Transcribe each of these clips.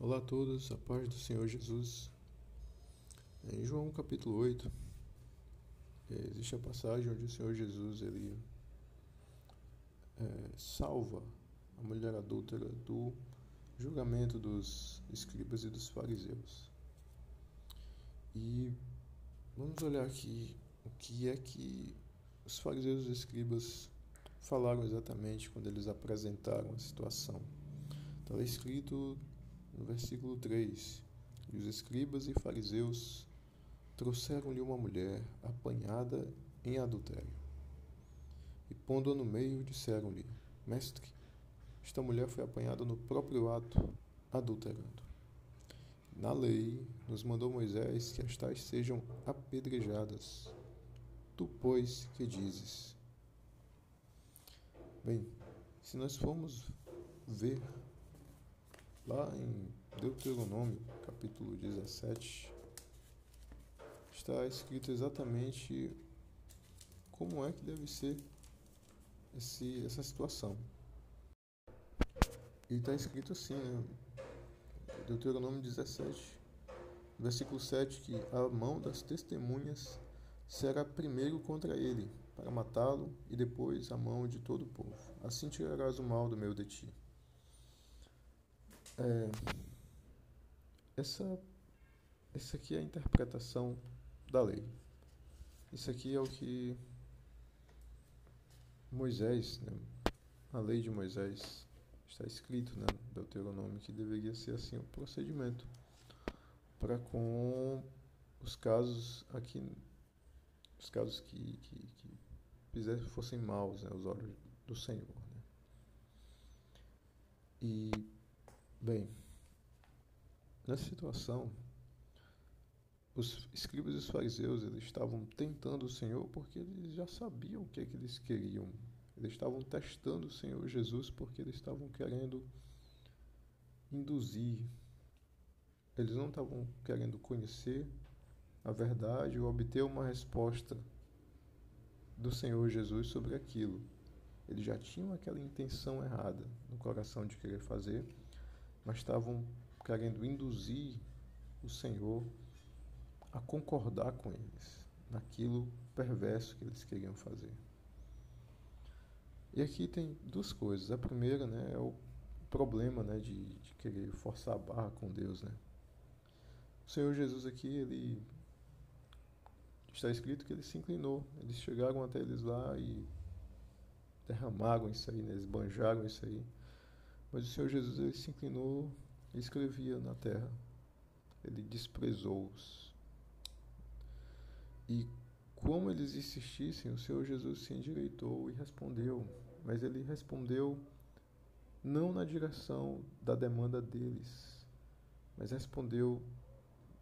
Olá a todos, a paz do Senhor Jesus. Em João capítulo 8, eh, existe a passagem onde o Senhor Jesus ele é, salva a mulher adúltera do julgamento dos escribas e dos fariseus. E vamos olhar aqui o que é que os fariseus e os escribas falaram exatamente quando eles apresentaram a situação. Está escrito no versículo 3: E os escribas e fariseus trouxeram-lhe uma mulher apanhada em adultério. E pondo-a no meio, disseram-lhe: Mestre, esta mulher foi apanhada no próprio ato, adulterando. Na lei, nos mandou Moisés que as tais sejam apedrejadas. Tu, pois, que dizes? Bem, se nós formos ver Lá em Deuteronômio, capítulo 17, está escrito exatamente como é que deve ser esse, essa situação. E está escrito assim, né? Deuteronômio 17, versículo 7, que a mão das testemunhas será primeiro contra ele, para matá-lo, e depois a mão de todo o povo. Assim tirarás o mal do meio de ti. É, essa, essa aqui é a interpretação da lei. Isso aqui é o que Moisés, né, a lei de Moisés, está escrito né, Deuteronômio que deveria ser assim o procedimento para com os casos aqui, os casos que, que, que fizessem, fossem maus né, aos olhos do Senhor. Né. E Bem, nessa situação, os escribas e os fariseus eles estavam tentando o Senhor porque eles já sabiam o que, é que eles queriam. Eles estavam testando o Senhor Jesus porque eles estavam querendo induzir. Eles não estavam querendo conhecer a verdade ou obter uma resposta do Senhor Jesus sobre aquilo. Eles já tinham aquela intenção errada no coração de querer fazer mas estavam querendo induzir o Senhor a concordar com eles naquilo perverso que eles queriam fazer. E aqui tem duas coisas. A primeira né, é o problema né, de, de querer forçar a barra com Deus. Né? O Senhor Jesus aqui, ele está escrito que ele se inclinou. Eles chegaram até eles lá e derramaram isso aí, né? eles banjaram isso aí. Mas o Senhor Jesus ele se inclinou e escrevia na terra. Ele desprezou-os. E como eles insistissem, o Senhor Jesus se endireitou e respondeu. Mas ele respondeu não na direção da demanda deles, mas respondeu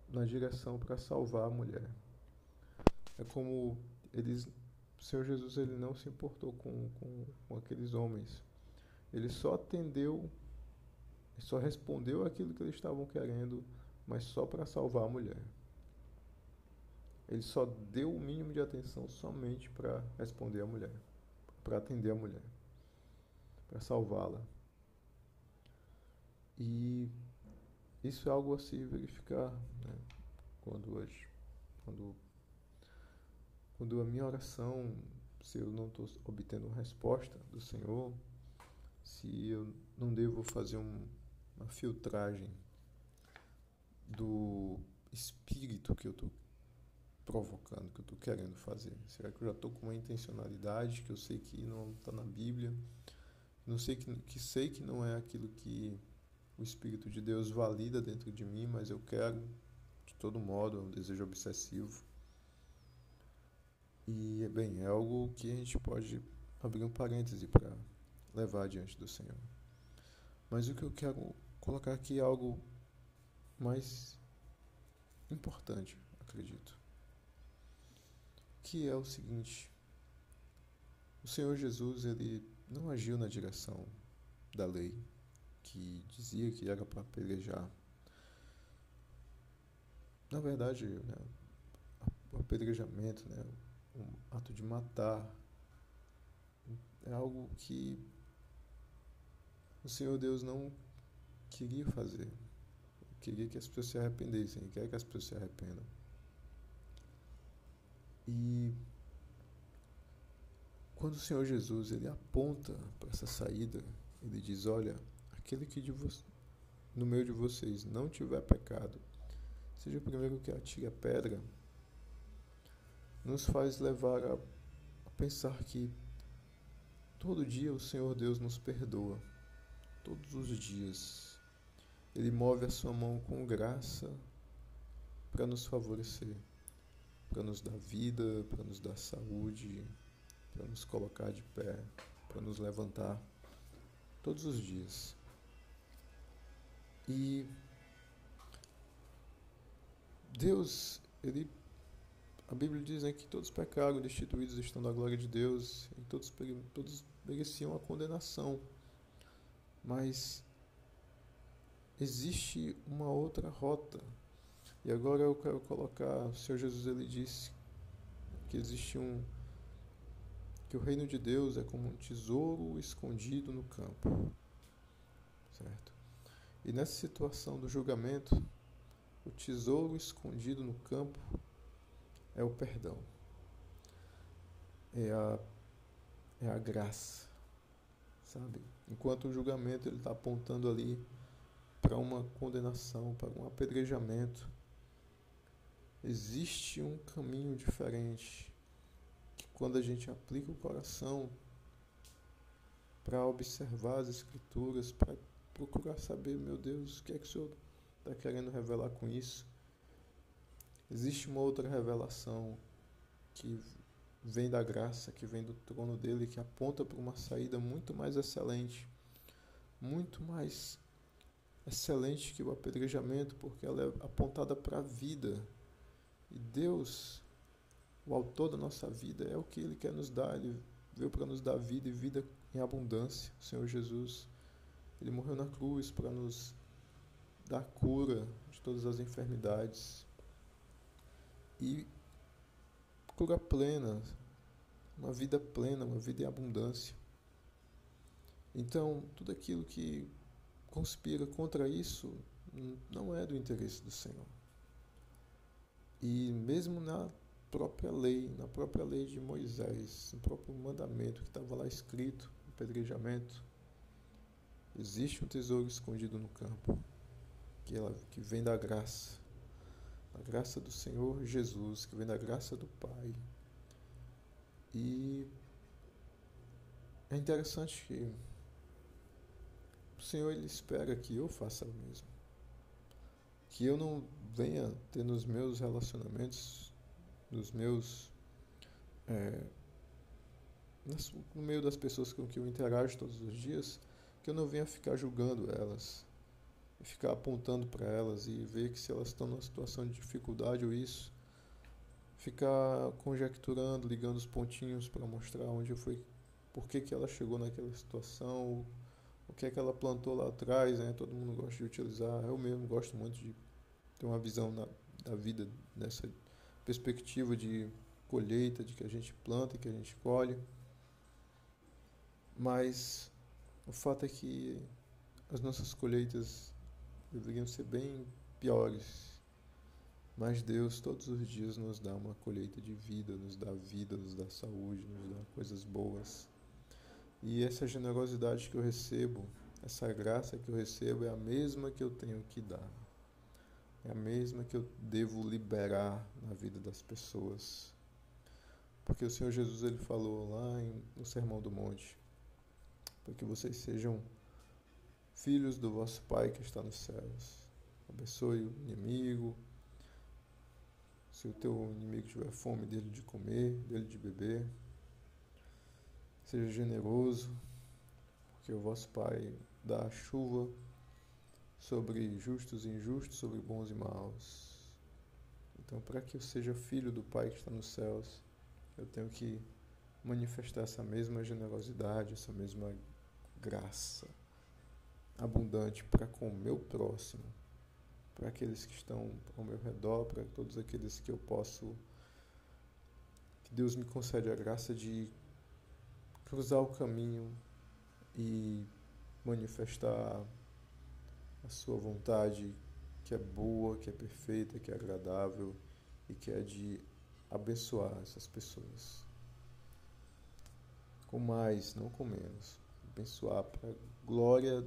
na direção para salvar a mulher. É como eles, o Senhor Jesus ele não se importou com, com, com aqueles homens, ele só atendeu, só respondeu aquilo que eles estavam querendo, mas só para salvar a mulher. Ele só deu o mínimo de atenção somente para responder a mulher, para atender a mulher, para salvá-la. E isso é algo a se verificar né? quando hoje, quando, quando a minha oração, se eu não estou obtendo resposta do Senhor, se eu não devo fazer um, uma filtragem do espírito que eu estou provocando, que eu estou querendo fazer. Será que eu já estou com uma intencionalidade que eu sei que não está na Bíblia? Não sei que, que sei que não é aquilo que o Espírito de Deus valida dentro de mim, mas eu quero de todo modo, é um desejo obsessivo. E, bem, é algo que a gente pode abrir um parêntese para levar diante do Senhor. Mas o que eu quero colocar aqui é algo mais importante, acredito. Que é o seguinte: o Senhor Jesus ele não agiu na direção da lei que dizia que era para pelejar. Na verdade, né, o apedrejamento, né, um ato de matar, é algo que o Senhor Deus não queria fazer. queria que as pessoas se arrependessem, quer que as pessoas se arrependam. E quando o Senhor Jesus ele aponta para essa saída, ele diz: Olha, aquele que no meio de vocês não tiver pecado, seja o primeiro que atire a pedra, nos faz levar a pensar que todo dia o Senhor Deus nos perdoa, todos os dias. Ele move a sua mão com graça para nos favorecer, para nos dar vida, para nos dar saúde, para nos colocar de pé, para nos levantar todos os dias. E Deus, ele a Bíblia diz né, que todos pecaram, destituídos estão da glória de Deus, e todos, todos mereciam a condenação. Mas existe uma outra rota. E agora eu quero colocar, o Senhor Jesus ele disse que existe um que o reino de Deus é como um tesouro escondido no campo. Certo? E nessa situação do julgamento, o tesouro escondido no campo é o perdão. É a, é a graça. Sabe? Enquanto o julgamento ele está apontando ali para uma condenação, para um apedrejamento, existe um caminho diferente que quando a gente aplica o coração para observar as escrituras, para procurar saber, meu Deus, o que é que o Senhor está querendo revelar com isso? Existe uma outra revelação que vem da graça, que vem do trono dele, que aponta para uma saída muito mais excelente, muito mais excelente que o apedrejamento, porque ela é apontada para a vida. E Deus, o autor da nossa vida, é o que ele quer nos dar, ele veio para nos dar vida e vida em abundância. O Senhor Jesus ele morreu na cruz para nos dar cura de todas as enfermidades e cura plena, uma vida plena, uma vida em abundância. Então, tudo aquilo que conspira contra isso não é do interesse do Senhor. E mesmo na própria lei, na própria lei de Moisés, no próprio mandamento que estava lá escrito, o pedrejamento, Existe um tesouro escondido no campo, que, ela, que vem da graça, a graça do Senhor Jesus, que vem da graça do Pai. E é interessante que o Senhor ele espera que eu faça o mesmo. Que eu não venha ter nos meus relacionamentos, nos meus. É, no meio das pessoas com que eu interajo todos os dias, que eu não venha ficar julgando elas, ficar apontando para elas e ver que se elas estão numa situação de dificuldade ou isso, ficar conjecturando, ligando os pontinhos para mostrar onde foi, por que, que ela chegou naquela situação, o que é que ela plantou lá atrás, né? Todo mundo gosta de utilizar, eu mesmo gosto muito de ter uma visão na, da vida nessa perspectiva de colheita, de que a gente planta e que a gente colhe. Mas o fato é que as nossas colheitas deveriam ser bem piores. Mas Deus todos os dias nos dá uma colheita de vida, nos dá vida, nos dá saúde, nos dá coisas boas. E essa generosidade que eu recebo, essa graça que eu recebo é a mesma que eu tenho que dar. É a mesma que eu devo liberar na vida das pessoas. Porque o Senhor Jesus ele falou lá em, no Sermão do Monte: para que vocês sejam filhos do vosso Pai que está nos céus. Abençoe o inimigo. Se o teu inimigo tiver fome, dele de comer, dele de beber. Seja generoso, porque o vosso Pai dá a chuva sobre justos e injustos, sobre bons e maus. Então, para que eu seja filho do Pai que está nos céus, eu tenho que manifestar essa mesma generosidade, essa mesma graça abundante para com o meu próximo, para aqueles que estão ao meu redor, para todos aqueles que eu posso. Que Deus me concede a graça de cruzar o caminho e manifestar a sua vontade que é boa, que é perfeita, que é agradável e que é de abençoar essas pessoas. Com mais, não com menos. Abençoar para a glória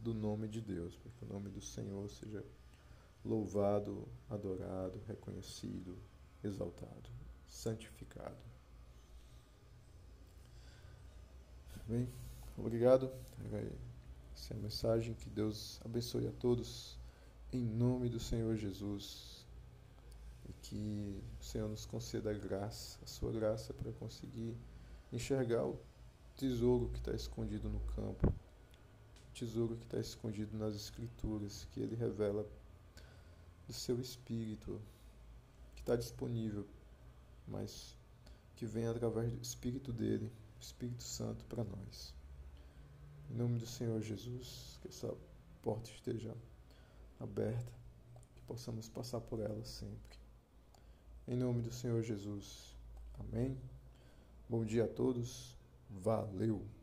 do nome de Deus, para que o nome do Senhor seja louvado, adorado, reconhecido, exaltado, santificado. Bem, obrigado. Essa é a mensagem. Que Deus abençoe a todos. Em nome do Senhor Jesus. E que o Senhor nos conceda a graça, a sua graça, para conseguir enxergar o tesouro que está escondido no campo, tesouro que está escondido nas Escrituras, que Ele revela do seu Espírito, que está disponível, mas que vem através do Espírito dele, Espírito Santo, para nós. Em nome do Senhor Jesus, que essa porta esteja aberta, que possamos passar por ela sempre. Em nome do Senhor Jesus. Amém. Bom dia a todos. Valeu!